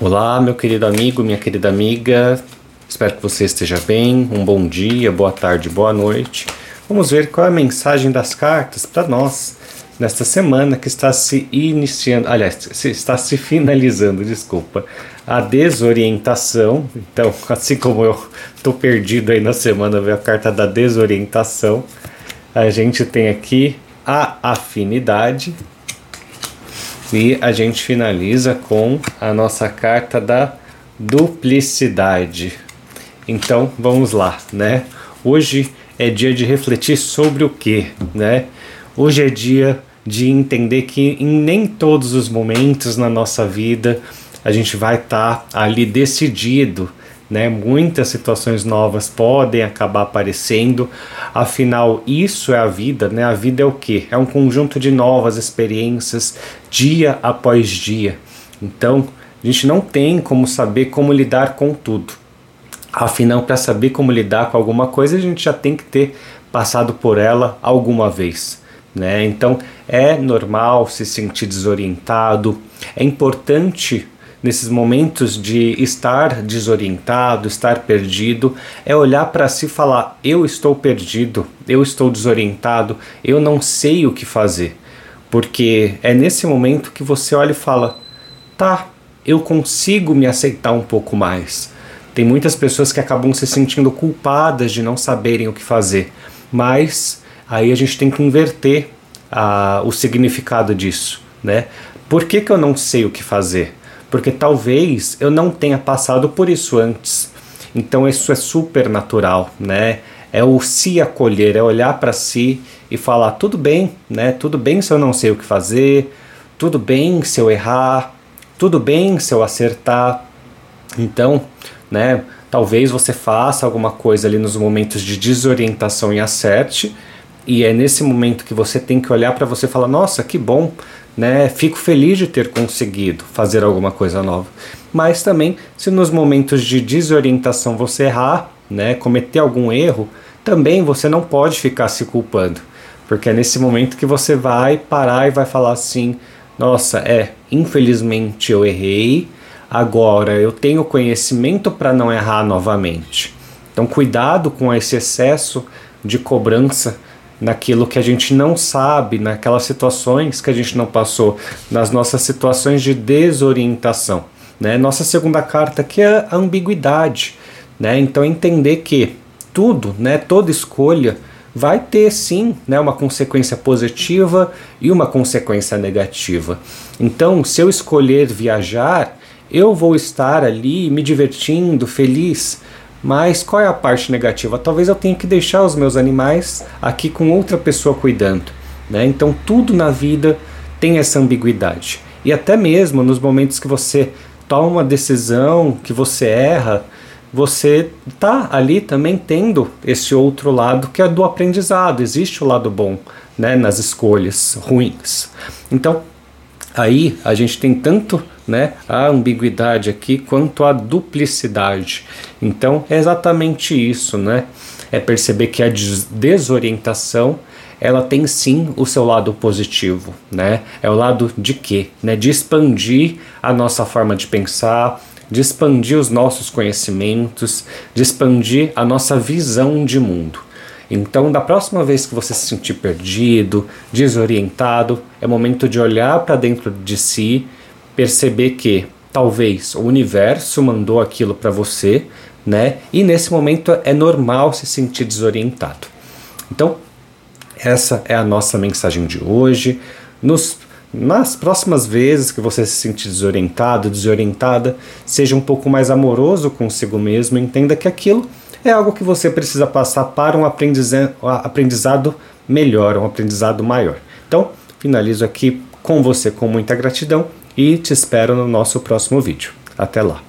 Olá, meu querido amigo, minha querida amiga. Espero que você esteja bem. Um bom dia, boa tarde, boa noite. Vamos ver qual é a mensagem das cartas para nós nesta semana que está se iniciando, aliás, está se finalizando, desculpa, a desorientação. Então, assim como eu estou perdido aí na semana, veio a carta da desorientação. A gente tem aqui a afinidade, e a gente finaliza com a nossa carta da duplicidade. Então vamos lá, né? Hoje é dia de refletir sobre o que, né? Hoje é dia de entender que em nem todos os momentos na nossa vida a gente vai estar tá ali decidido né? Muitas situações novas podem acabar aparecendo. Afinal, isso é a vida, né? A vida é o que? É um conjunto de novas experiências dia após dia. Então, a gente não tem como saber como lidar com tudo. Afinal, para saber como lidar com alguma coisa, a gente já tem que ter passado por ela alguma vez. Né? Então é normal se sentir desorientado, é importante nesses momentos de estar desorientado, estar perdido, é olhar para si e falar: eu estou perdido, eu estou desorientado, eu não sei o que fazer. Porque é nesse momento que você olha e fala: tá, eu consigo me aceitar um pouco mais. Tem muitas pessoas que acabam se sentindo culpadas de não saberem o que fazer, mas aí a gente tem que inverter a, o significado disso, né? Por que, que eu não sei o que fazer? Porque talvez eu não tenha passado por isso antes. Então isso é super natural, né? É o se acolher, é olhar para si e falar tudo bem, né? Tudo bem se eu não sei o que fazer, tudo bem se eu errar, tudo bem se eu acertar. Então, né? Talvez você faça alguma coisa ali nos momentos de desorientação e acerte, e é nesse momento que você tem que olhar para você e falar: "Nossa, que bom, né? Fico feliz de ter conseguido fazer alguma coisa nova. Mas também, se nos momentos de desorientação você errar, né, cometer algum erro, também você não pode ficar se culpando, porque é nesse momento que você vai parar e vai falar assim: "Nossa, é, infelizmente eu errei, agora eu tenho conhecimento para não errar novamente". Então, cuidado com esse excesso de cobrança naquilo que a gente não sabe, naquelas situações que a gente não passou, nas nossas situações de desorientação. Né? Nossa segunda carta aqui é a ambiguidade. Né? Então entender que tudo, né, toda escolha vai ter sim né, uma consequência positiva e uma consequência negativa. Então, se eu escolher viajar, eu vou estar ali me divertindo, feliz, mas qual é a parte negativa? Talvez eu tenha que deixar os meus animais aqui com outra pessoa cuidando. Né? Então tudo na vida tem essa ambiguidade. E até mesmo nos momentos que você toma uma decisão, que você erra, você tá ali também tendo esse outro lado que é do aprendizado. Existe o lado bom né, nas escolhas ruins. Então aí a gente tem tanto né, a ambiguidade aqui quanto a duplicidade. Então é exatamente isso, né? É perceber que a desorientação ela tem sim o seu lado positivo, né? É o lado de quê? Né? De expandir a nossa forma de pensar, de expandir os nossos conhecimentos, de expandir a nossa visão de mundo. Então, da próxima vez que você se sentir perdido, desorientado, é momento de olhar para dentro de si perceber que talvez o universo mandou aquilo para você, né? E nesse momento é normal se sentir desorientado. Então, essa é a nossa mensagem de hoje. Nos, nas próximas vezes que você se sentir desorientado, desorientada, seja um pouco mais amoroso consigo mesmo, entenda que aquilo é algo que você precisa passar para um aprendizado, aprendizado melhor, um aprendizado maior. Então, finalizo aqui com você com muita gratidão e te espero no nosso próximo vídeo. Até lá!